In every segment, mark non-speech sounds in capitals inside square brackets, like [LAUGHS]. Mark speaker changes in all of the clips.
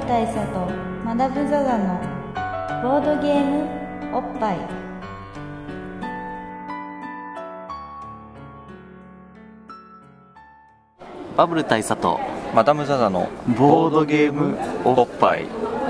Speaker 1: ル大佐とマダム・ザ・ザのボードゲームおっぱい。
Speaker 2: バブル大佐と
Speaker 3: マダム・ザ・ザの
Speaker 2: ボードゲームおっぱい。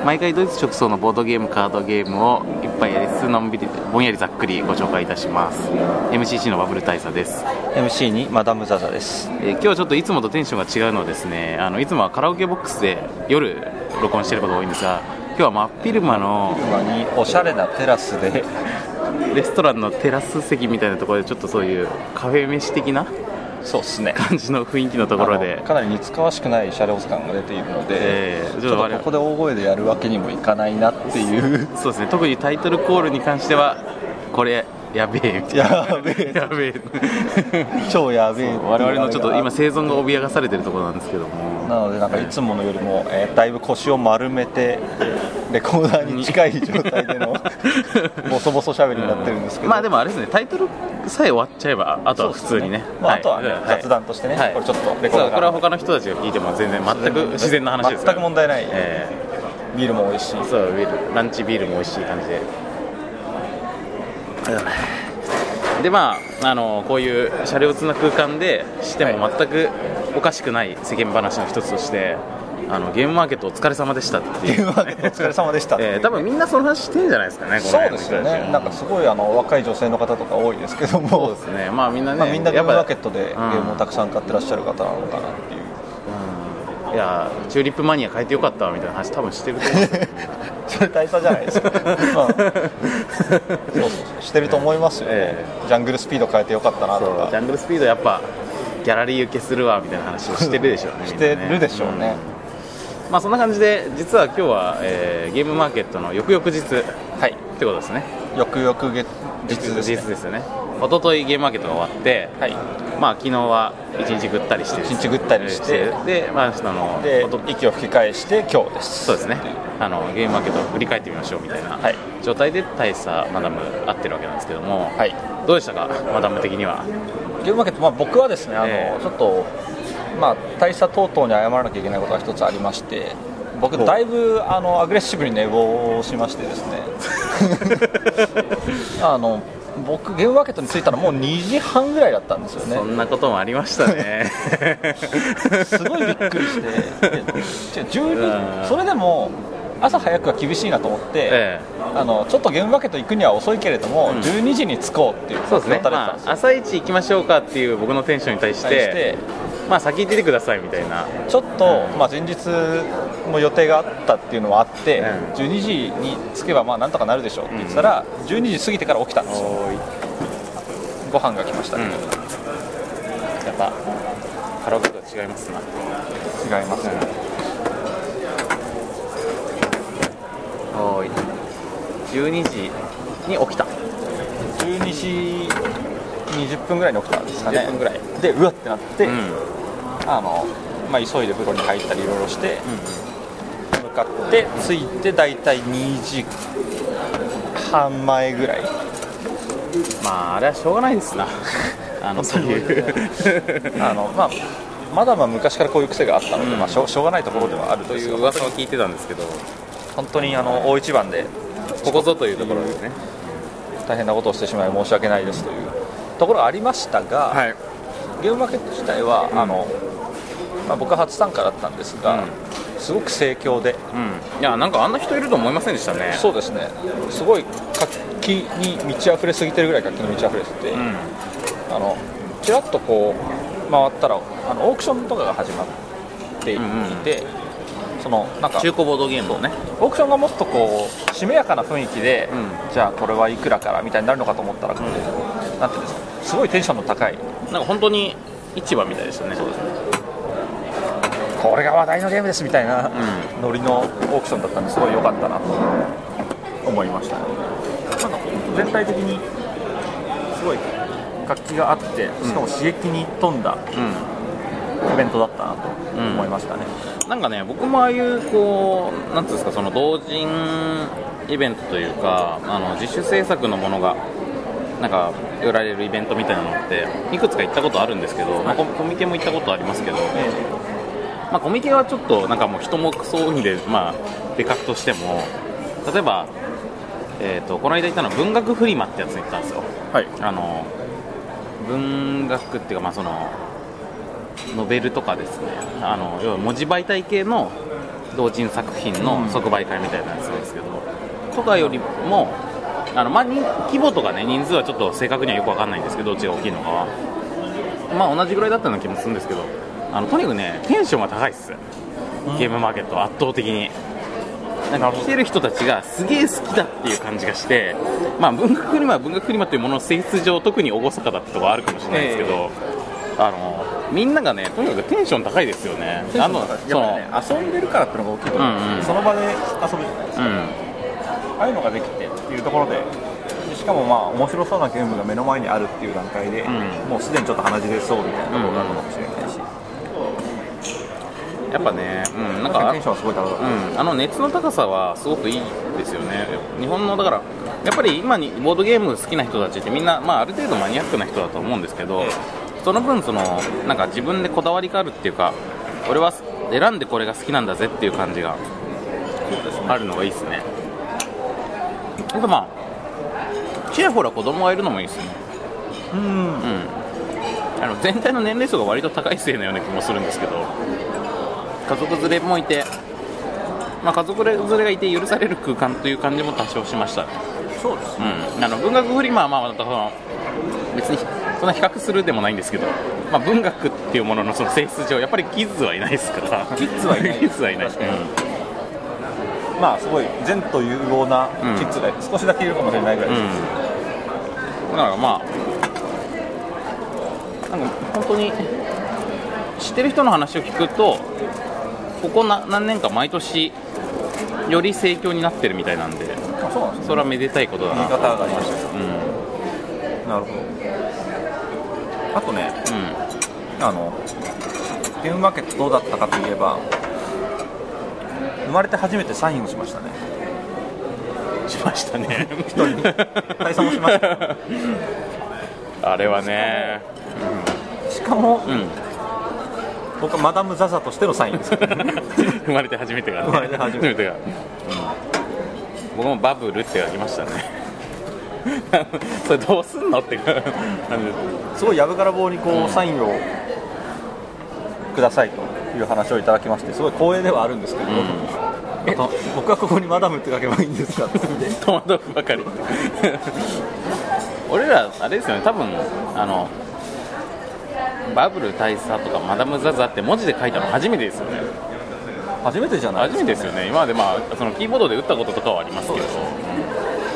Speaker 2: 毎回ドイツ直送のボードゲームカードゲームを一杯やりつつのんびりぼんやりざっくりご紹介いたします。MCC のバブル大佐です。
Speaker 3: MC にマダム・ザ・ザです。
Speaker 2: えー今日はちょっといつもとテンションが違うのはですねあのいつもはカラオケボックスで夜録音してることが多いんですが今日は真っ昼間の
Speaker 3: 今におしゃれなテラスで
Speaker 2: レストランのテラス席みたいなところでちょっとそういうカフェ飯的な
Speaker 3: そうですね。
Speaker 2: 感じの雰囲気のところ
Speaker 3: あ
Speaker 2: で。
Speaker 3: のかなり似つかわしくない車両感が出ているので、
Speaker 2: えー
Speaker 3: ちょっとここで大声でやるわけにもいかないなっていう。
Speaker 2: そうですね。特にタイトルコールに関してはこれやべえ。みたいな
Speaker 3: やべえ。
Speaker 2: やべえ。
Speaker 3: 超やべえ。
Speaker 2: 我々のちょっと今生存が脅かされてるところなんですけども。
Speaker 3: なのでなんかいつものよりも、えーだいぶ腰を丸めてレコーダーに近い状態での [LAUGHS] ボソボソしゃべりになってるんですけど、
Speaker 2: まあでもあれですねタイトルさえ終わっちゃえばあとは普通にね。
Speaker 3: まあ、あとはね、
Speaker 2: はい。
Speaker 3: 雑談としてね、
Speaker 2: はい。
Speaker 3: これちょっとレコーダー
Speaker 2: これは他の人たちが聞いても全然全く自然な話です
Speaker 3: 全く問題ない、
Speaker 2: え
Speaker 3: ビールも美味しい。
Speaker 2: えそうビールランチビールも美味しい感じででまああのこういう車両通な空間でしても全くおかしくない世間話の一つとしてあのゲームマーケットお疲れ様でしたっていう。
Speaker 3: ゲームマーケットお疲れ様でした。[LAUGHS]
Speaker 2: ええ多分みんなその話してんじゃないですかね
Speaker 3: そうですよね。なんかすごいあの若い女性の方とか多いですけども。
Speaker 2: そうですね。まあみんなね、
Speaker 3: まあ、みんなゲームマーケットでゲームをたくさん買ってらっしゃる方なのかなっていう、
Speaker 2: うんいやチューリップマニア変えてよかったわみたいな話多分してると思う。[LAUGHS]
Speaker 3: それ大差じゃないですか、[LAUGHS] まあ。そうそうしてると思いますよ。ね、
Speaker 2: え。
Speaker 3: ジャングルスピード変えてよかったなと
Speaker 2: そうジ
Speaker 3: か
Speaker 2: ャングルスピードやっぱギャラリー受けするわみたいな話をしてるでしょうね
Speaker 3: してるでしょうね、
Speaker 2: うん。まあそんな感じで実は今日は、えーゲームマーケットの翌々日って
Speaker 3: はい
Speaker 2: ことですね。
Speaker 3: 翌々月日ですね。
Speaker 2: 日ですよね一昨日ゲームマーケットが終わって、
Speaker 3: はい。
Speaker 2: まあ昨日は一日ぐったりして
Speaker 3: 一日ぐったりして。
Speaker 2: でまあその
Speaker 3: で息を吹き返して今日です。
Speaker 2: そうですね。あのゲームマーケットを振り返ってみましょうみたいな
Speaker 3: はい。
Speaker 2: 状態で大佐マダム会ってるわけなんですけども、
Speaker 3: はい。
Speaker 2: どうでしたかマダム的には？
Speaker 3: ゲームマーケット、まあ、僕はですねあの、
Speaker 2: ええ。
Speaker 3: ちょっと、まあ、大佐等々に謝らなきゃいけないことが一つありまして僕だいぶあのアグレッシブに寝坊しましてですね。[LAUGHS] あの僕ゲームマーケットに着いたのもう2時半ぐらいだったんですよね。
Speaker 2: そんなこともありましたね。[LAUGHS]
Speaker 3: すごいびっくりして。で違う
Speaker 2: うん。
Speaker 3: 12それでも朝早くは厳しいなと思って、
Speaker 2: え
Speaker 3: あのちょっとゲームマーケット行くには遅いけれども、
Speaker 2: うん。
Speaker 3: 12時に着こうっていう
Speaker 2: そうですね、まあ、朝一行きましょうかっていう僕のテンションに対してまあ、先行っててくださいみたいな。
Speaker 3: ちょっと、まあ、前日の予定があったっていうのはあって、
Speaker 2: うん。
Speaker 3: 12時に着けばまあなんとかなるでしょうって言ってたら、12時過ぎてから起きたんですよ。ご飯が来ましたね、
Speaker 2: うん。やっぱカラオケとは違いますな。
Speaker 3: 違いますね、
Speaker 2: おーい。12時に起きた。
Speaker 3: 12時20分ぐらいに起きたんですかね。
Speaker 2: 20分ぐらい。
Speaker 3: でうわってなって、
Speaker 2: うん
Speaker 3: あのまあ、急いで風呂に入ったりいろいろして、向かって着いて大体2時半前ぐらい。
Speaker 2: まああれはしょうがないですな。[LAUGHS] あのそういう。
Speaker 3: あの、まあ、まだまあ昔からこういう癖があったので、
Speaker 2: うん。
Speaker 3: まあ、しょうしょうがないところではある
Speaker 2: という。噂を聞いてたんですけど。
Speaker 3: 本当にあの大一番で
Speaker 2: ここぞというところですね。
Speaker 3: 大変なことをしてしまい申し訳ないですというところがありましたが、
Speaker 2: はい。
Speaker 3: ゲームマーケット自体は、あのまあ、僕は初参加だったんですが、すごく盛況で、
Speaker 2: うん。いやなんかあんな人いると思いませんでしたね。
Speaker 3: そうですね。すごい活気に満ち溢れすぎてるぐらい活気に満ち溢れてて、
Speaker 2: うん。
Speaker 3: あのちらっとこう回ったらあのオークションとかが始まっていて、そのなんか
Speaker 2: 中古ボードゲームをね。
Speaker 3: オークションがもっとこうしめやかな雰囲気で、
Speaker 2: う
Speaker 3: じゃあこれはいくらからみたいになるのかと思ったら、こうなんていうんですかすごいテンションの高い。
Speaker 2: なんか本当に市場みたいですよね
Speaker 3: これが話題のゲームですみたいな
Speaker 2: う
Speaker 3: ノリのオークションだったんですごい良かったなと思いました。ねなんか全体的にすごい活気があってしかも刺激に富んだ
Speaker 2: うん。
Speaker 3: イベントだったなと思いましたね、
Speaker 2: なんかね僕もああいうこうなんていうんですかその同人イベントというかあの自主制作のものがなんか売られるイベントみたいなのっていくつか行ったことあるんですけど、まあココミケも行ったことありますけどまあ、コミケはちょっとなんかもう人もクソ多いんで、まあ、でかくとしても例えば、えー、とこの間行ったのは文学フリマってやつに行ったんですよ。
Speaker 3: はい。
Speaker 2: あの文学っていうか、まあ、そのノベルとかですね。あの要は文字媒体系の同人作品の即売会みたいなやつですけど、とかよりもあの、まあ、人規模とかね人数はちょっと正確にはよく分かんないんですけどどっちが大きいのかは。まあ同じぐらいだったような気もするんですけどあのとにかくねテンションが高いっす。ゲームマーケットは圧倒的に。なんか来てる人たちがすげえ好きだっていう感じがして、まあ、文学フリマは文学フリマというものの性質上特に厳かだってところあるかもしれないですけど、あのみんながねとにかくテンション高いですよね。あの
Speaker 3: やっ
Speaker 2: その
Speaker 3: 遊んでるからっていうのが大きいと思うんですよ、
Speaker 2: うんうん。
Speaker 3: その場で遊ぶ
Speaker 2: うん。
Speaker 3: ああいうのができてっていうところで。しかもまあ面白そうなゲームが目の前にあるっていう段階で、
Speaker 2: ん。
Speaker 3: もうすでにちょっと鼻血出そうみたいなところがあるのかもしれないし、
Speaker 2: やっぱね、うん、なんかあの熱の高さはすごくいいですよね、日本のだから、やっぱり今にボードゲーム好きな人たちってみんな、まあ、ある程度マニアックな人だと思うんですけど、その分その、なんか自分でこだわりがあるっていうか、俺は選んでこれが好きなんだぜっていう感じがあるのがいいですね。あとまあ、ちらほら子供がいるのもいいですね。
Speaker 3: うん。
Speaker 2: うん、あの全体の年齢層が割と高いせいのような気もするんですけど家族連れもいて、まあ、家族連れがいて許される空間という感じも多少しました、
Speaker 3: そうです
Speaker 2: うん、あの文学フリマはまあまたその別にそんな比較するでもないんですけど、まあ、文学っていうもののその性質上やっぱりキッズはいないですから。
Speaker 3: キッズはいない。
Speaker 2: キッズはいない。
Speaker 3: 確かに。まあすごい前途有望なキッズが少しだけいるかもしれないぐらいです、
Speaker 2: うん、だからまあなんか本当に知ってる人の話を聞くとここな何年か毎年より盛況になってるみたいなんで
Speaker 3: あそうなんですね。
Speaker 2: それはめでたいことだな。
Speaker 3: 言い方がありました
Speaker 2: うん。
Speaker 3: なるほど。あとね
Speaker 2: う
Speaker 3: あのゲームマーケットどうだったかといえば生まれて初めてサインをしましたね。
Speaker 2: んしましたね。
Speaker 3: 一人に。大佐もしました。[LAUGHS]
Speaker 2: あれはね。
Speaker 3: しかも
Speaker 2: うん
Speaker 3: 僕はマダム・ザ・ザとしてのサインです [LAUGHS]
Speaker 2: 生まれて初めてが、ね、
Speaker 3: 生まれて初めて
Speaker 2: が、うん。僕もバブルって書きましたね。[LAUGHS] それどうすんのって感じ
Speaker 3: す。ごいやぶから棒にこう、サインをくださいという話をいただきましてすごい光栄ではあるんですけど、え僕はここにマダムって書けばいいんですかって。
Speaker 2: 戸惑うばかり。俺らあれですよね。多分あのバブル大佐とかマダム・ザ・ザって文字で書いたの初めてですよね。
Speaker 3: 初めてじゃない
Speaker 2: 初めてですよね。今までまあそのキーボードで打ったこととかはありますけど。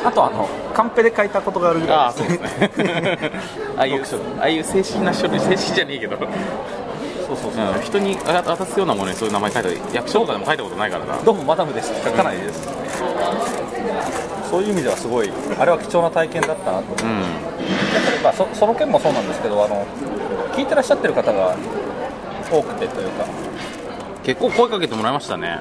Speaker 3: あとあのカンペで書いたことがあるぐらい
Speaker 2: ああそうですね。[LAUGHS] ああいうああいう正式な書類正式じゃねえけど、
Speaker 3: そうそうそう、
Speaker 2: うん、人に渡すようなものにそういう名前書いた役所とかでも書いたことないからな。
Speaker 3: どうもマダムです。って書かないです、そういう意味ではすごいあれは貴重な体験だったなと、
Speaker 2: うん。
Speaker 3: まあ、そその件もそうなんですけどあの聞いてらっしゃってる方が多くてというか。
Speaker 2: 結構声かけてもらいましたね。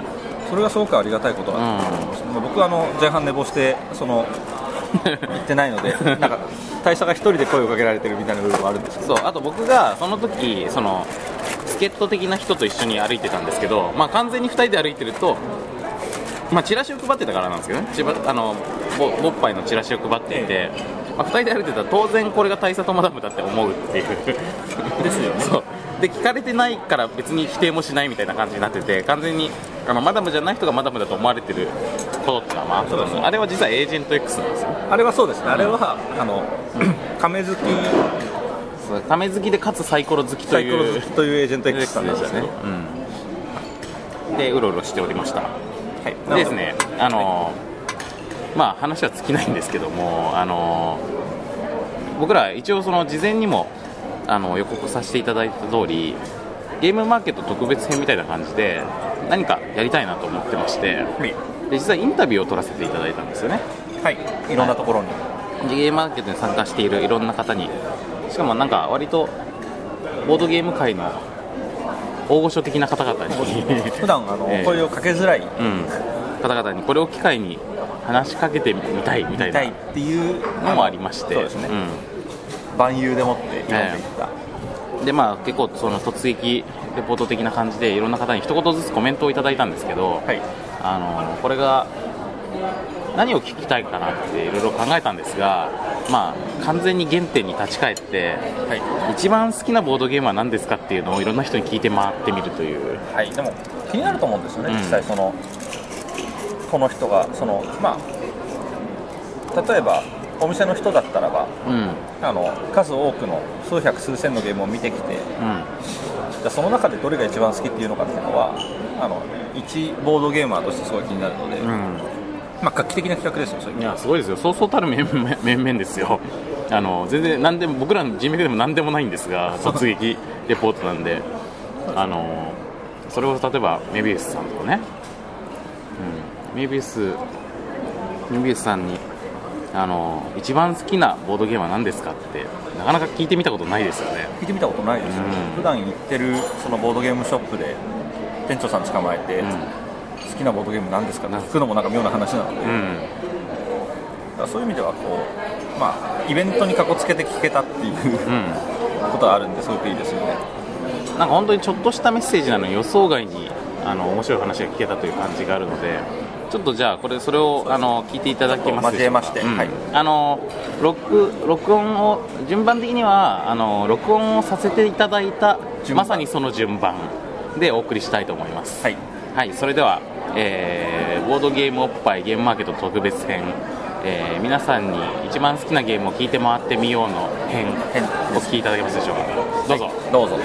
Speaker 3: それがすごくありがたいことだと。思います、まあ僕はあの前半寝坊してその [LAUGHS] 行ってないのでなんか大佐が一人で声をかけられてるみたいな部分もあるんですけど。
Speaker 2: そうあと僕がその時その助っ人的な人と一緒に歩いてたんですけど、まあ、完全に2人で歩いてると、まあ、チラシを配ってたからなんですけどね。ちばあのボボッパイのチラシを配っていて、まあ、2人で歩いてたら当然これが大佐とマダムだって思うっていう。[LAUGHS] ですよね。そう。で聞かれてないから別に否定もしないみたいな感じになってて完全にあのマダムじゃない人がマダムだと思われてることってのはまああったんですあれは実はエージェント X なんですよ。
Speaker 3: あれはそうですね。あれはあの [CLEARS THROAT] 亀好き。
Speaker 2: ため好きでかつサイコロ好きと
Speaker 3: サイコロ
Speaker 2: いう
Speaker 3: 好きというエージェント X さん
Speaker 2: でしたね、うん、でうろうろしておりました
Speaker 3: はい。
Speaker 2: でですね。あのーまあ話は尽きないんですけどもあのー僕ら一応その事前にもあの予告させていただいた通りゲームマーケット特別編みたいな感じで何かやりたいなと思ってまして
Speaker 3: はい。
Speaker 2: で実はインタビューを取らせていただいたんですよね。
Speaker 3: はい、いろんなところに、
Speaker 2: でゲームマーケットに参加しているいろんな方にしかもなんか割とボードゲーム界の大御所的な方々に。[LAUGHS]
Speaker 3: 普段あの、
Speaker 2: ええ。
Speaker 3: 声をかけづらい。
Speaker 2: うん、方々にこれを機会に話しかけてみたいみたいな。
Speaker 3: っていう
Speaker 2: のもありまして。
Speaker 3: そうですね、万有でもって読んでいった、
Speaker 2: うん、でまあ結構その突撃レポート的な感じでいろんな方に一言ずつコメントをいただいたんですけど、
Speaker 3: はい。
Speaker 2: あのこれが何を聞きたいかなっていろいろ考えたんですが、まあ、完全に原点に立ち返って、一番好きなボードゲームは何ですかっていうのをいろんな人に聞いて回ってみるという、
Speaker 3: はい、でも気になると思うんですよね、
Speaker 2: うん。
Speaker 3: 実際そのこの人がそのまあ例えばお店の人だったらば
Speaker 2: うん。
Speaker 3: あの数多くの数百数千のゲームを見てきて
Speaker 2: うん、
Speaker 3: じゃあその中でどれが一番好きっていうのかっていうのはあの一ボードゲーマーとしてすごい気になるので、
Speaker 2: うん
Speaker 3: まあ画期的な企画ですよそうい
Speaker 2: やすごいですよ、そうそうたる面々 [LAUGHS] 面々ですよ、あの全然何でも僕らの人脈でも何でもないんですが、[LAUGHS] 突撃レポートなんで、あのそれを例えばメビウスさんとかね、うん、メビウスメビウスさんにあの一番好きなボードゲームは何ですかって、なかなか聞いてみたことないですよね。
Speaker 3: 聞いてみたことないですよ、
Speaker 2: うん。
Speaker 3: 普段行ってるそのボードゲームショップで店長さん捕まえて、
Speaker 2: うん。
Speaker 3: 好きなボードゲームなんですか？って聞くのもなんか妙な話なので、だ
Speaker 2: うん。
Speaker 3: からそういう意味ではこう、まあ、イベントにかこつけて聞けたっていう
Speaker 2: うん。
Speaker 3: ことはあるんですごくいいですよね。
Speaker 2: なんか本当にちょっとしたメッセージなのに予想外にあの面白い話が聞けたという感じがあるのでちょっとじゃあこれそれをあの聞いていただけますでしょうか？
Speaker 3: 交えまして
Speaker 2: うん。
Speaker 3: はい。
Speaker 2: あの録録音を順番的にはあの録音をさせていただいたまさにその順番でお送りしたいと思います。
Speaker 3: はい
Speaker 2: はい、それでは、えーボードゲームおっぱいゲームマーケット特別編、えー皆さんに一番好きなゲームを聞いて回ってみようの編
Speaker 3: 編
Speaker 2: お聞きいただけますでしょうか？どうぞ、
Speaker 3: どうぞ。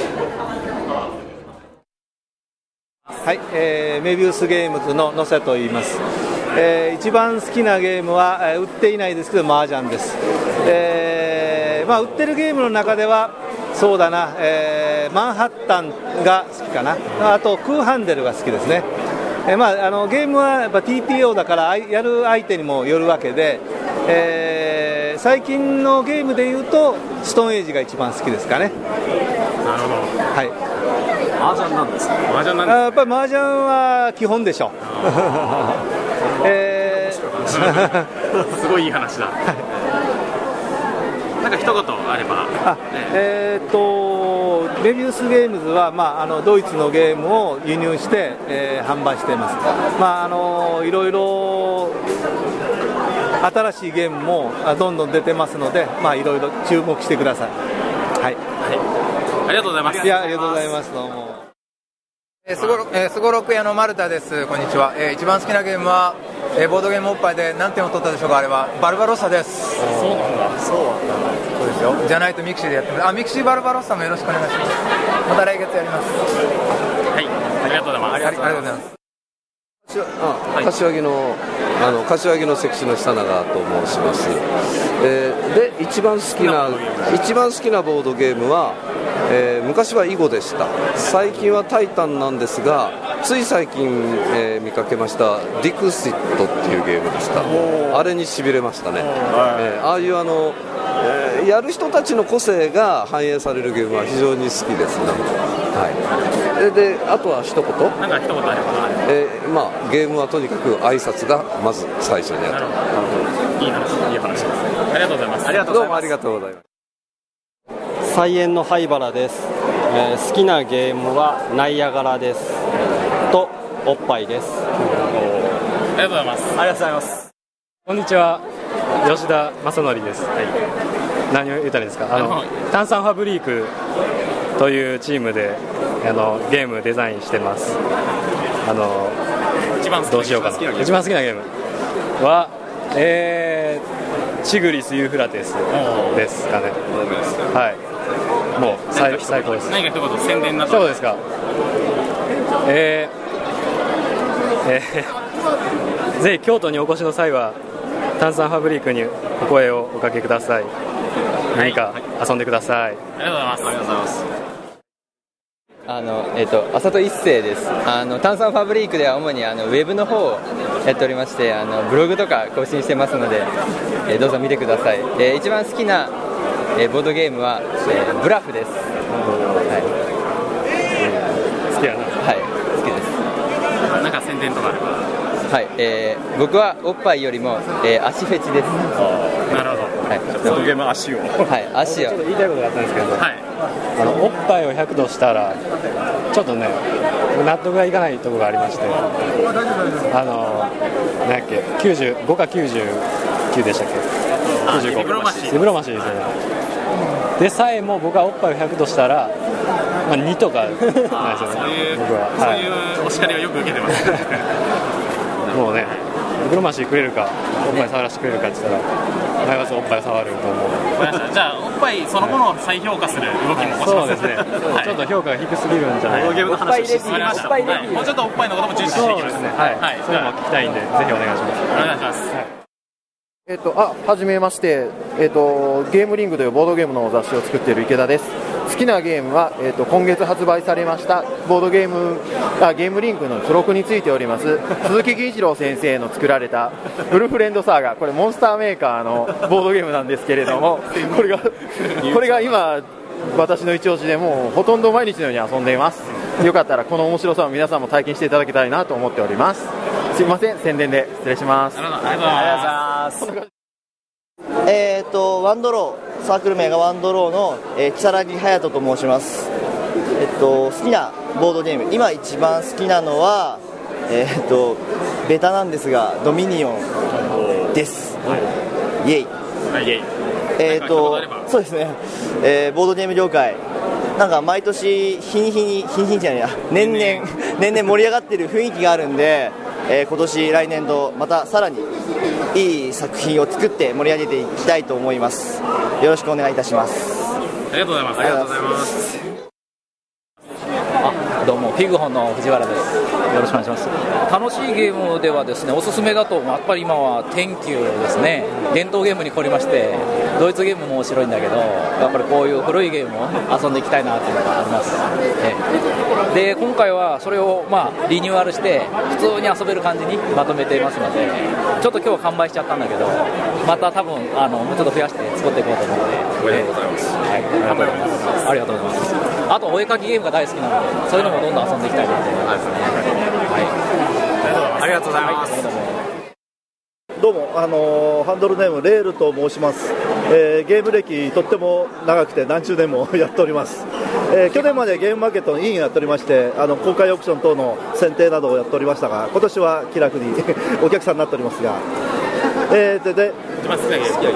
Speaker 4: はい、えーメビウスゲームズの野瀬と言います、えー一番好きなゲームは、えー売っていないですけど麻雀です、えーまあ、売ってるゲームの中ではそうだな、えーマンハッタンが好きかな。あとクーハンデルが好きですね、えーまあ、あのゲームはやっぱ TPO だからやる相手にもよるわけで、えー最近のゲームでいうとストーンエイジが一番好きですかね。
Speaker 2: なるほど。
Speaker 4: はい。
Speaker 2: 麻雀なんです。麻雀なん
Speaker 4: あやっぱり麻雀は基本でしょ。[LAUGHS] えー。[LAUGHS]
Speaker 2: すごいいい話だなんか一言あれば。
Speaker 4: あえーっとメビウスゲームズは、まあ、あのドイツのゲームを輸入して、えー販売しています、まあ、あのいろいろ新しいゲームもあどんどん出てますので、まあ、いろいろ注目してください。はい、
Speaker 2: ありがとうございます。
Speaker 4: いやありがとうございます。どうも。
Speaker 5: えーすごろえーすごろく屋の丸田です、こんにちは、えー一番好きなゲームは、えーボードゲームおっぱいで何点を取ったでしょうか、あれは。バルバロッサです、そうなんだ、そうそうですよ、じゃないとミクシーでやってます、あミクシーバルバロッサもよろしくお願いします、また来月やります、
Speaker 2: はい。ありがとうございます。
Speaker 5: ありありがとうございます。
Speaker 6: あ柏木のあの柏木の関の久永と申します、えーで一番好きな一番好きなボードゲームは、えー昔は囲碁でした。最近はタイタンなんですがつい最近、えー見かけましたディクシットっていうゲームでした。あれにしびれましたね、えーああいうあの、えーやる人たちの個性が反映されるゲームは非常に好きですなんかはい。でであとは一言。
Speaker 2: なんか一言あれば。
Speaker 6: えーまあ、ゲームはとにかく挨拶がまず最初にある。
Speaker 2: いい話。いい話です。ありがとうございます。ありがと
Speaker 6: どうもありがとうございます。
Speaker 7: 菜園の灰原です、えー好きなゲームはナイアガラです。とおっぱいです。
Speaker 2: ありがとうございます
Speaker 3: ありがとうございます。
Speaker 7: こんにちは。吉田正則です、何を言ったらいいですか？あの
Speaker 2: はい
Speaker 7: 炭酸ファブリークというチームであのゲームデザインしてます。あの
Speaker 2: 一番好き
Speaker 7: どうしようかな。一番好きなゲーム。はえー、チグリス・ユーフラテスですかね。はい。もう最最高です。
Speaker 2: 何か一言宣伝など
Speaker 7: そうですか？えーえーぜひ京都にお越しの際は炭酸ファブリークにお声をおかけください。何か遊んでください。
Speaker 2: ありがとうございますありがとうございます
Speaker 8: あのえっと浅戸一生です。あの炭酸ファブリークでは主にあのウェブの方をやっておりまして、あのブログとか更新してますので、えーどうぞ見てください。えー一番好きな、えーボードゲームは、えーブラフです。はい、
Speaker 7: 好きやな。
Speaker 8: はい、好きです。
Speaker 2: なんか宣伝とかあれば
Speaker 8: はい、えー僕はおっぱいよりも、えー足フェチです。
Speaker 2: なるほど。
Speaker 8: はい。
Speaker 3: ボードゲーム足を。
Speaker 8: はい足を。
Speaker 7: ちょっと言いたいことがあったんですけど、
Speaker 2: はい。
Speaker 7: あのおっぱいを100度したらちょっとね納得がいかないところがありましてあのなんやっけ95か99でしたっけ？95
Speaker 2: リブロマシー。
Speaker 7: リブロマシーですよね。でさえも僕はおっぱいを100度したら、まあ、2とかなんですよね。[LAUGHS]
Speaker 2: そういう
Speaker 7: 僕は、
Speaker 2: そう
Speaker 7: はい
Speaker 2: いうお叱りをよく受けてます
Speaker 7: もうねリブロマシーくれるかおっぱい触らせてくれるかって言ったら前はおっぱい触ると思う。
Speaker 2: じゃあおっぱいそのものを再評価する動きも起こします
Speaker 7: そうですね、
Speaker 2: はい。
Speaker 7: ちょっと評価が低すぎるんじゃない
Speaker 3: ボードゲームの話をしすぎまし
Speaker 2: わかりましたたはい。もうちょっとおっぱいのことも重視していきます。
Speaker 7: そうですね、はい、
Speaker 2: はい。
Speaker 7: それも聞きたいんで、ぜひお願いします。
Speaker 2: お願いします。
Speaker 9: えっと、あ、はじめまして、えっと、ゲームリングというボードゲームの雑誌を作っている池田です。好きなゲームは、えっと、今月発売されましたボードゲームあゲームリングの付録についております鈴木銀一郎先生の作られたフルフレンドサーガこれモンスターメーカーのボードゲームなんですけれどもこれがこれが今私の一押しでもうほとんど毎日のように遊んでいます。よかったらこの面白さを皆さんも体験していただきたいなと思っております。すいません宣伝で失礼します。
Speaker 2: ありがとうございます
Speaker 10: えー、とワンドローサークル名がワンドローの、えー、木更木隼人と申します、えっと、好きなボードゲーム今一番好きなのは、えー、とベタなんですがドミニオンです。イエイ。
Speaker 2: はい。イエイ
Speaker 10: えー、
Speaker 2: なんか一言
Speaker 10: とそうですね、えーボードゲーム業界なんか毎年日に日に日に日にじゃないや年々。年々盛り上がってる雰囲気があるんで、えー今年来年度またさらにいい作品を作って盛り上げていきたいと思います。よろしくお願いいたします。
Speaker 2: ありがとうございます。ありがとうございます
Speaker 11: どうもフィグホンの藤原です。よろしくお願いします。楽しいゲームではですねおすすめだとやっぱり今は天球ですね。伝統ゲームに凝りましてドイツゲームも面白いんだけどやっぱりこういう古いゲームを遊んでいきたいなというのがあります、ええ。で今回はそれをまあリニューアルして普通に遊べる感じにまとめていますのでちょっと今日は完売しちゃったんだけどまた多分あのもうちょっと増やして作っていこうと思うので。
Speaker 2: おめでとうございます
Speaker 11: はい、ありがとうございます。あとお絵かきゲームが大好きなので、そういうのもどんどん遊んでいきたいなと思い。ますね。
Speaker 2: ありがとうございます。
Speaker 12: どうも、あのーハンドルネームレールと申します、えーゲーム歴とっても長くて何十年もやっております、えー去年までゲームマーケットの委員やっておりましてあの公開オークション等の選定などをやっておりましたが今年は気楽に [LAUGHS] お客さんになっておりますが、えーでで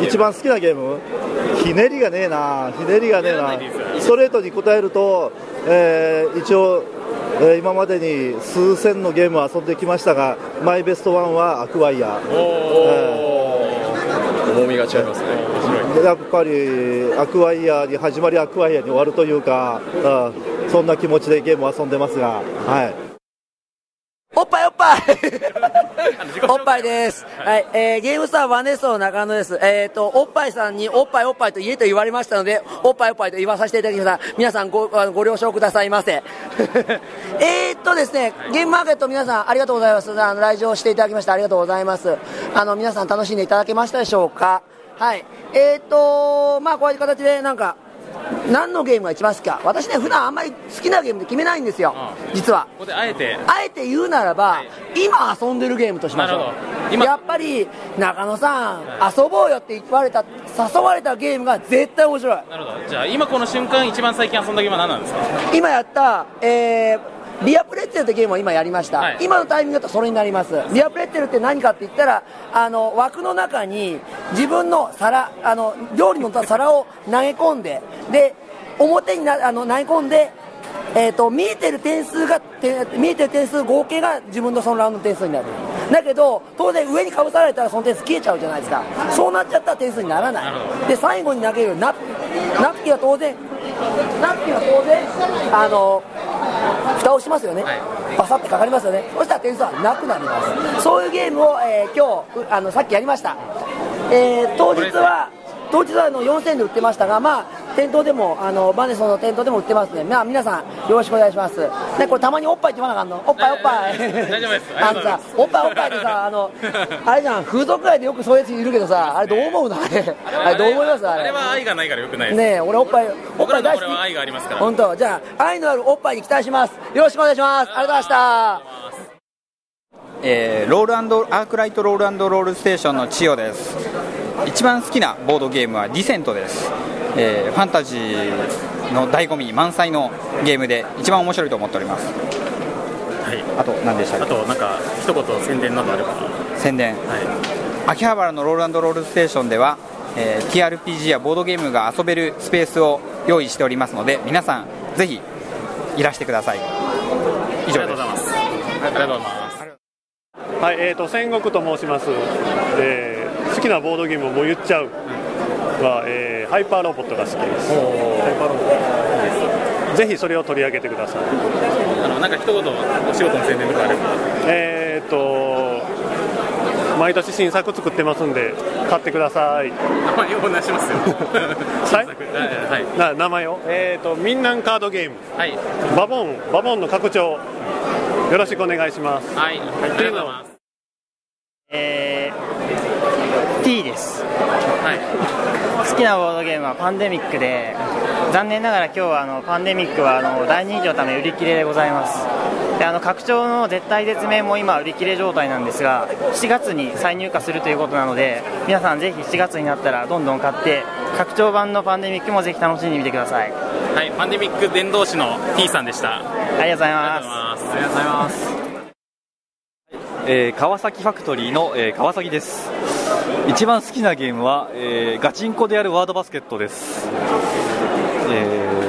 Speaker 2: 一番好きなゲーム？
Speaker 12: ひねりがねえなひねりがねえな。ストレートに答えると、えー一応、えー今までに数千のゲームを遊んできましたがマイベストワンはアクワイヤー。
Speaker 3: 重みが違いますね。
Speaker 12: やっぱりアクワイヤーに始まりアクワイヤーに終わるというか、うん。そんな気持ちでゲームを遊んでますが、はい、
Speaker 13: ぱい [LAUGHS] おっぱいです。はい、えー、ゲームスターワネストの中野です。えっ、と、おっぱいさんにおっぱいおっぱいと言えと言われましたので、おっぱいおっぱいと言わさせていただきました。皆さんご、ご了承くださいませ。[LAUGHS] えーっとですね、ゲームマーケット皆さんありがとうございます。あの、来場していただきましてありがとうございます。あの、皆さん楽しんでいただけましたでしょうかはい。えーっと、まあ、こういう形でなんか、何のゲームが一番好きか。私ね普段あんまり好きなゲームで決めないんですよ、実は。
Speaker 2: ここであえて。
Speaker 13: あえて言うならば、今遊んでるゲームとしましょう。やっぱり中野さん、遊ぼうよって言われた誘われたゲームが絶対面白い。
Speaker 2: なるほど。じゃあ今この瞬間一番最近遊んだゲームは何なんですか？
Speaker 13: 今やった、えービアプレッツェルってゲームを今やりました、今のタイミングだとそれになります。ビアプレッツェルって何かって言ったらあの枠の中に自分の皿あの料理の皿を投げ込んでで表になあの投げ込んでえー、と見えてる点数がて見えてる点数合計が自分のそのラウンドの点数になる。だけど当然上にかぶされたらその点数消えちゃうじゃないですか。そうなっちゃったら点数にならない。で最後に投げるナプ。キナプキンは当然ナプキンは当然あの蓋をしますよね、バサってかかりますよね。そしたら点数はなくなります。そういうゲームを、えー今日うあのさっきやりました、えー当日は当日はあの4000円で売ってましたが、まあ、店頭でもあのバネソンの店頭でも売ってますね、まあ、皆さんよろしくお願いします。でこれたまにおっぱいって言わなあかんの。おっぱいおっぱい。
Speaker 2: 大丈夫です。
Speaker 13: あのさおっぱいおっぱいってさあの [LAUGHS] あれじゃん。風俗街でよくそういうやついるけどさあれどう思うの？あれ。あれどう思います？あれ。
Speaker 2: あれは愛がないからよくないです。
Speaker 13: ねえ俺おっぱいおっ
Speaker 2: 僕ら
Speaker 13: ぱい大好き
Speaker 2: のこれは愛がありますから。
Speaker 13: 本当。じゃあ愛のあるおっぱいに期待します。よろしくお願いします。ありがとうございました。
Speaker 14: えーロールアークライトロールロールステーションの千代です。一番好きなボードゲームはディセントです、えーファンタジーの醍醐味満載のゲームで一番面白いと思っております。
Speaker 15: はい。
Speaker 14: あと何でしたっけ？
Speaker 15: あとなんか一言宣伝などあれば。
Speaker 14: 宣伝、秋葉原のロールロールステーションでは、えー TRPG やボードゲームが遊べるスペースを用意しておりますので皆さんぜひいらしてください。以上です。
Speaker 15: ありがとうございます。
Speaker 16: はい、えー、と戦国と申します、で好きなボードゲームをもう言っちゃうは、えーハイパーロボットが好きです。ハイパーロボット。ぜひそれを取り上げてください。
Speaker 15: あのなんか一言お仕事の宣伝とかあれば。
Speaker 16: えー、と毎年新作作ってますんで買ってください。
Speaker 15: 名前お願いしますよ。[LAUGHS]
Speaker 16: はい
Speaker 15: はい。
Speaker 16: な名前を？えー、とミンナンカードゲーム、バボン。バボンの拡張。よろしくお願いします。
Speaker 15: はい、ありがとうございます。
Speaker 17: えー、T です、好きなボードゲームはパンデミックで残念ながら今日はあのパンデミックはあの大人気のため売り切れでございます。であの拡張の絶対絶命も今売り切れ状態なんですが7月に再入荷するということなので皆さんぜひ7月になったらどんどん買って拡張版のパンデミックもぜひ楽しんでみてください。
Speaker 15: はい、パンデミック伝道師の T さんでした。
Speaker 17: ありがとうございます。
Speaker 15: ありがとうございます。
Speaker 3: えー川崎ファクトリーの、えー川崎です一番好きなゲームは、えーガチンコでやるワードバスケットです、えー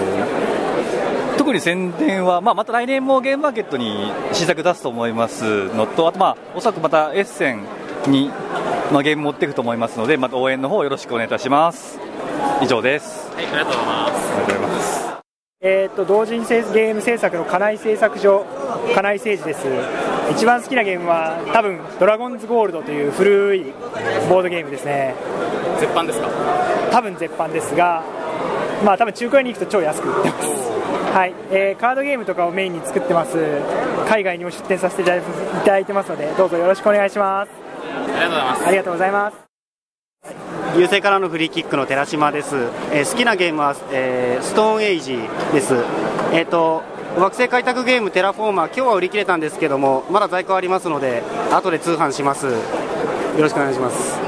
Speaker 3: 特に宣伝は、まあ、また来年もゲームマーケットに新作出すと思います。のとあと、まあ、おそらくまたエッセンに、まあ、ゲーム持っていくと思いますのでまた応援の方よろしくお願いいたします。以上です。
Speaker 15: はい、ありがとうございます。
Speaker 3: ありがとうございます
Speaker 18: えー、と同人制ゲーム制作の金井製作所金井誠司です一番好きなゲームは多分ドラゴンズゴールドという古いボードゲームですね。
Speaker 15: 絶版ですか？
Speaker 18: 多分絶版ですがまあ多分中古屋に行くと超安く売ってます。はい、えーカードゲームとかをメインに作ってます。海外にも出展させていただいてますのでどうぞよろしくお願いします。
Speaker 15: ありがとうございます。
Speaker 18: ありがとうございます。
Speaker 19: 優勢からのフリーキックの寺島です、えー好きなゲームは、えーストーンエイジです、えー、と惑星開拓ゲームテラフォーマー今日は売り切れたんですけどもまだ在庫ありますので後で通販します。よろしくお願いします。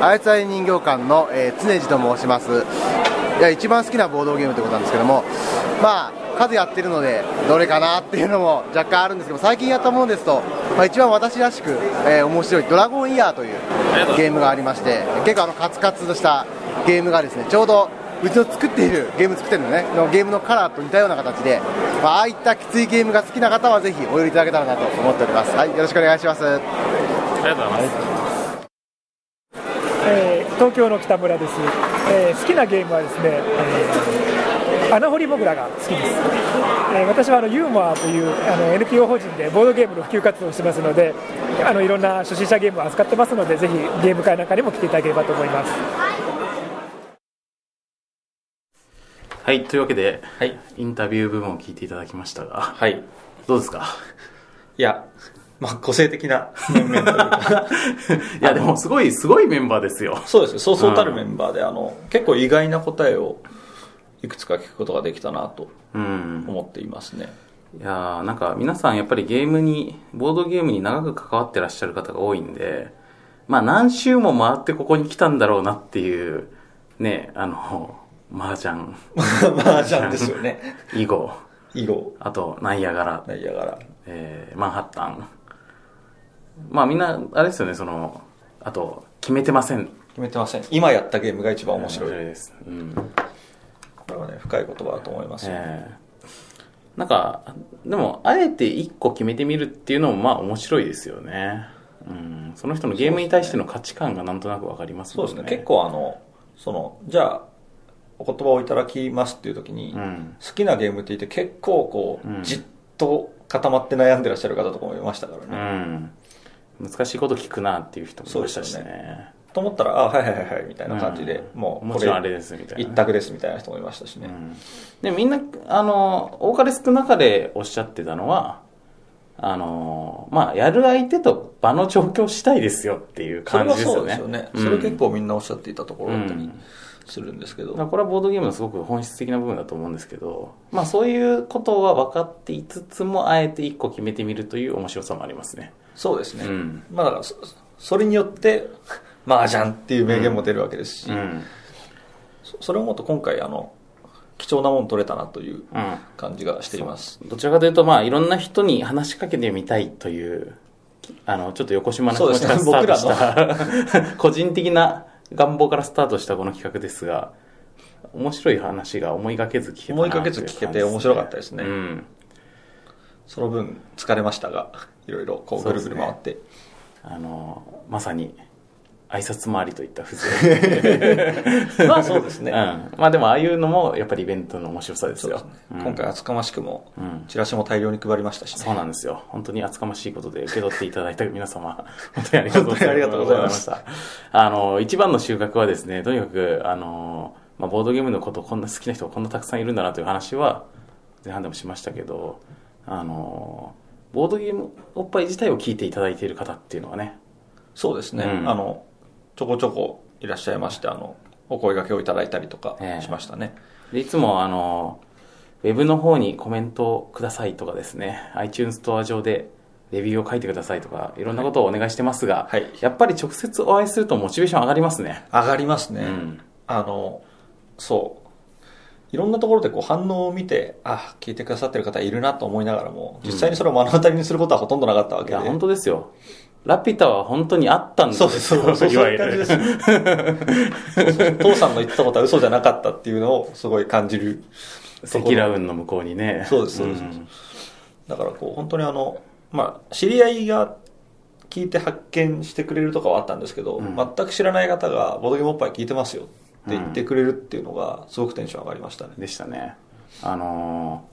Speaker 20: あやつあい人形館の、えー常地と申します。いや一番好きなボードゲームということなんですけどもまあ数やってるのでどれかなっていうのも若干あるんですけど最近やったものですと、まあ、一番私らしく、えー面白い「ドラゴンイヤー」というゲームがありまして結構あのカツカツとしたゲームがですねちょうどうちの作っているゲーム作ってるのね。のゲームのカラーと似たような形で、まあああいったきついゲームが好きな方はぜひお寄りいただけたらなと思っております。はいよろしくお願いします。
Speaker 15: ありがとうございます。
Speaker 18: えー東京の北村です、えー好きなゲームはですね、えー穴掘りモグラが好きです、えー私はあのユーモアというあの NPO 法人でボードゲームの普及活動をしてますのであのいろんな初心者ゲームを扱ってますのでぜひゲーム会なんかにも来ていただければと思います
Speaker 2: はい、というわけで、インタビュー部分を聞いていただきましたが、はい、どうですか？
Speaker 3: いや、まあ、個性的な面々というか [LAUGHS]
Speaker 2: いや、でもすごい、すごいメンバーですよ。
Speaker 3: そうですね、そうそうたるメンバーで、あの結構意外な答えをいくつか聞くことができたなと
Speaker 2: うん。
Speaker 3: 思っていますね。
Speaker 2: いやーなんか皆さんやっぱりゲームに、ボードゲームに長く関わってらっしゃる方が多いんで、まあ何周も回ってここに来たんだろうなっていう、ね、あの、麻雀。[LAUGHS]
Speaker 3: 麻雀ですよね。[LAUGHS]
Speaker 2: 囲碁。
Speaker 3: 囲碁。
Speaker 2: あと、ナイアガラ。
Speaker 3: ナイアガラ。
Speaker 2: えー、マンハッタン。まあみんな、あれですよね、その、あと、決めてません。
Speaker 3: 決めてません。今やったゲームが一番面白い。
Speaker 2: です。うん。
Speaker 3: これはね、深い言葉だと思いますよ、
Speaker 2: えーなんか、でも、あえて一個決めてみるっていうのも、まあ面白いですよね。うん。その人のゲームに対しての価値観がなんとなくわかりますもん
Speaker 3: そうですね、結構あの、その、じゃあ、お言葉をいただきますっていう時に、好きなゲームって言って結構こう、じっと固まって悩んでらっしゃる方とかもいましたからね。
Speaker 2: うん。難しいこと聞くなっていう人もいましたしね。
Speaker 3: と思ったら、あ、はいはいはいはい、みたいな感じで、
Speaker 2: うん
Speaker 3: もう、
Speaker 2: もちろんあれですみたいな
Speaker 3: 一択ですみたいな人もいましたしね。
Speaker 2: で、みんな、あの、多かれ少なかれおっしゃってたのは、あの、まあ、やる相手と場の状況次第ですよっていう
Speaker 3: それは
Speaker 2: 感じですよね。
Speaker 3: そうですよね。
Speaker 2: うん
Speaker 3: それ結構みんなおっしゃっていたところだったりするんですけど。
Speaker 2: これはボードゲームのすごく本質的な部分だと思うんですけど、まあそういうことは分かっていつつも、あえて一個決めてみるという面白さもありますね。
Speaker 3: そうですね。
Speaker 2: うん。
Speaker 3: まあだからそ、それによって、麻雀っていう名言も出るわけですし、そそれをもっと今回あの貴重なもの取れたなという感じがしています、
Speaker 2: どちらかというと、まあ、いろんな人に話しかけてみたいという、あの、ちょっと横島な気持ちからスタートした、[LAUGHS] 個人的な願望からスタートしたこの企画ですが、面白い話が思いがけず聞けたな
Speaker 3: 思いがけず聞けて面白かったですね、
Speaker 2: うん。
Speaker 3: その分疲れましたがいろいろこうぐるぐる回って、
Speaker 2: あの、まさに、挨拶回りといった風情 [LAUGHS]
Speaker 3: まあそうですね
Speaker 2: うん。まあでもああいうのもやっぱりイベントの面白さですよ。うん
Speaker 3: 今回厚かましくも
Speaker 2: うん
Speaker 3: チラシも大量に配りましたし、ね
Speaker 2: そうなんですよ。本当に厚かましいことで受け取っていただいた皆様、[LAUGHS] 本当にありがとうございます。
Speaker 3: 本当にありがとうございます
Speaker 2: した。あの、一番の収穫はですね、とにかく、あの、まあ、ボードゲームのことこんな好きな人がこんなたくさんいるんだなという話は前半でもしましたけど、あの、ボードゲームおっぱい自体を聞いていただいている方っていうのはね、
Speaker 3: そうですね、
Speaker 2: うん
Speaker 3: あのちょこちょこいらっしゃいましてあのお声掛けをいただいたりとかしましたね、
Speaker 2: でいつもあのウェブの方にコメントをくださいとかですね iTunes ストア上でレビューを書いてくださいとかいろんなことをお願いしてますが、やっぱり直接お会いするとモチベーション上がりますね。
Speaker 3: 上がりますね、あのそう。いろんなところでこう反応を見てあ聞いてくださってる方いるなと思いながらも実際にそれを目の当たりにすることはほとんどなかったわけで、
Speaker 2: いや本当ですよラピュタは本当にあったんですよ
Speaker 3: そうそうそう。
Speaker 2: い
Speaker 3: う感じです父さんの言ってたことは嘘じゃなかったっていうのをすごい感じる
Speaker 2: 積乱雲の向こうにね。
Speaker 3: そうですそうです、だからこう本当にあのまあ知り合いが聞いて発見してくれるとかはあったんですけど、全く知らない方がボードゲームおっぱい聞いてますよって言ってくれるっていうのがすごくテンション上がりましたね、
Speaker 2: でしたね。あのー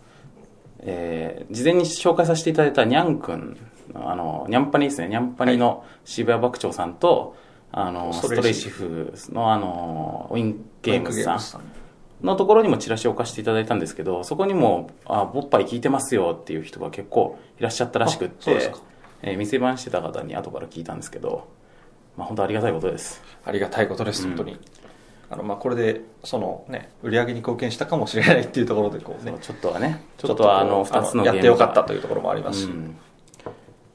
Speaker 2: えー事前に紹介させていただいたにゃんくんのあのニャンパニですね。ニャンパニの渋谷幕長さんと、あのストレイシフのあのウィンゲームズさんのところにもチラシを貸していただいたんですけどそこにも「あボッパイ聞いてますよ」っていう人が結構いらっしゃったらしくってえー店番してた方に後から聞いたんですけど、まあ、本当ありがたいことです。
Speaker 3: ありがたいことです、本当に。あのまあこれでそのね売り上げに貢献したかもしれないっていうところでこうね。
Speaker 2: ちょっとはねち
Speaker 3: ちょっと
Speaker 2: はあの2つの
Speaker 3: やってよかったというところもありますし、
Speaker 2: うん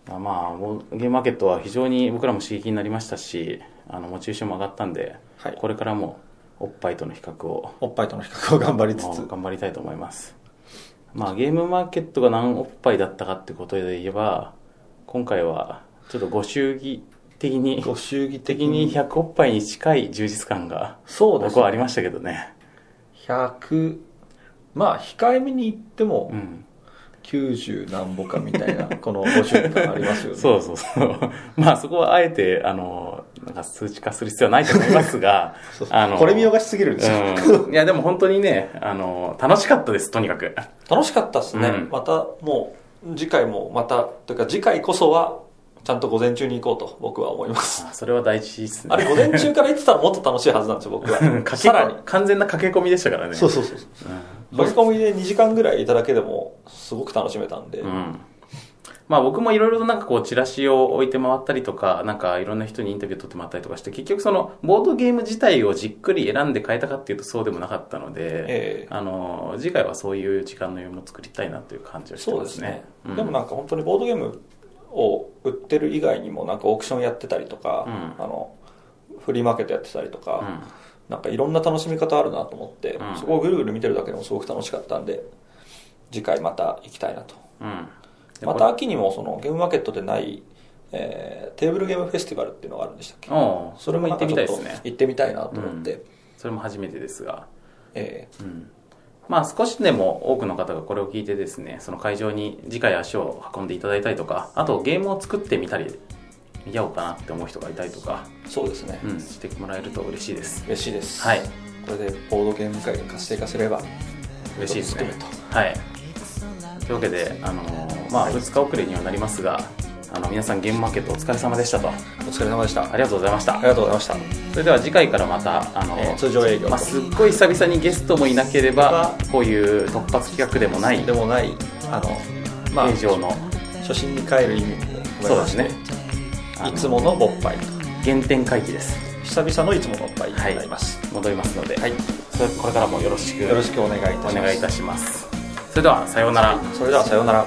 Speaker 2: まあゲームマーケットは非常に僕らも刺激になりましたしあのモチベーションも上がったんで、これからもおっぱいとの比較を
Speaker 3: おっぱいとの比較を頑張りつつ。
Speaker 2: 頑張りたいと思います。まあゲームマーケットが何おっぱいだったかってことで言えば今回はちょっとご祝儀的に
Speaker 3: ご祝儀
Speaker 2: 的に。100おっぱいに近い充実感が
Speaker 3: そうですね。
Speaker 2: 僕はありましたけどね。
Speaker 3: 100まあ控えめに言っても、90何ぼかみたいなこのご祝儀感ありますよね。
Speaker 2: そうそうそう。[LAUGHS] まあそこはあえて、あの、なんか数値化する必要はないと思いますが、[LAUGHS]
Speaker 3: そうそう。
Speaker 2: あの、
Speaker 3: これ見よがしすぎるんですよ。
Speaker 2: うん。いやでも本当にね、あの、楽しかったです、とにかく。
Speaker 3: 楽しかったですね、
Speaker 2: うん。
Speaker 3: またもう次回もまたというか次回こそはちゃんと午前中に行こうと僕は思います。
Speaker 2: それは大事ですね。
Speaker 3: あれ午前中から行ってたらもっと楽しいはずなんですよ僕は。[LAUGHS] さらに。
Speaker 2: 完全な駆け込みでしたからね。
Speaker 3: そうそうそう駆け込みで2時間ぐらいいただけでもすごく楽しめたんで、
Speaker 2: うん。まあ僕もいろいろとなんかこうチラシを置いて回ったりとか、なんかいろんな人にインタビュー取ってもらったりとかして、結局そのボードゲーム自体をじっくり選んで変えたかっていうとそうでもなかったので、あの、次回はそういう時間の余裕も作りたいなという感じはしてまね。
Speaker 3: そうですすね。、
Speaker 2: うん。
Speaker 3: でもなんか本当にボードゲームを売ってる以外にもなんかオークションやってたりとか、あのフリーマーケットやってたりとか、なんかいろんな楽しみ方あるなと思って、
Speaker 2: うん。
Speaker 3: そこをぐるぐる見てるだけでもすごく楽しかったんで次回また行きたいなと。
Speaker 2: うん。
Speaker 3: また秋にもそのゲームマーケットでない、えーテーブルゲームフェスティバルっていうのがあるんでしたっけ？
Speaker 2: それも行ってみたいですね。
Speaker 3: 行ってみたいなと思って、
Speaker 2: それも初めてですが、
Speaker 3: え。
Speaker 2: うんまあ少しでも多くの方がこれを聞いてですねその会場に次回足を運んでいただいたりとかあとゲームを作ってみたり見ようかなって思う人がいたりとか
Speaker 3: そうですね、
Speaker 2: うん、してもらえると嬉しいです。
Speaker 3: 嬉しいです。
Speaker 2: はい。
Speaker 3: これでボードゲーム界が活性化すれば
Speaker 2: 嬉しいですね。はい。というわけであのーまあ2日遅れにはなりますがあの皆さんゲームマーケットお疲れ様でしたと。
Speaker 3: お疲れ様でした。
Speaker 2: ありがとうございました。あり
Speaker 3: がとうございました。
Speaker 2: それでは次回からまたあの、
Speaker 3: えー通常営業と。
Speaker 2: まあ、すっごい久々にゲストもいなければこういう突発企画でもない
Speaker 3: でもないあのまあ
Speaker 2: 平常の。
Speaker 3: 初心に帰る意味も
Speaker 2: そうですね。
Speaker 3: いつものボッパイ
Speaker 2: 原点回帰です。
Speaker 3: 久々のいつものボッパイになります、
Speaker 2: 戻りますので、それこれからもよろしく
Speaker 3: よろしくお願いいたします。
Speaker 2: お願いいたします。それではさようなら。
Speaker 3: それではさようなら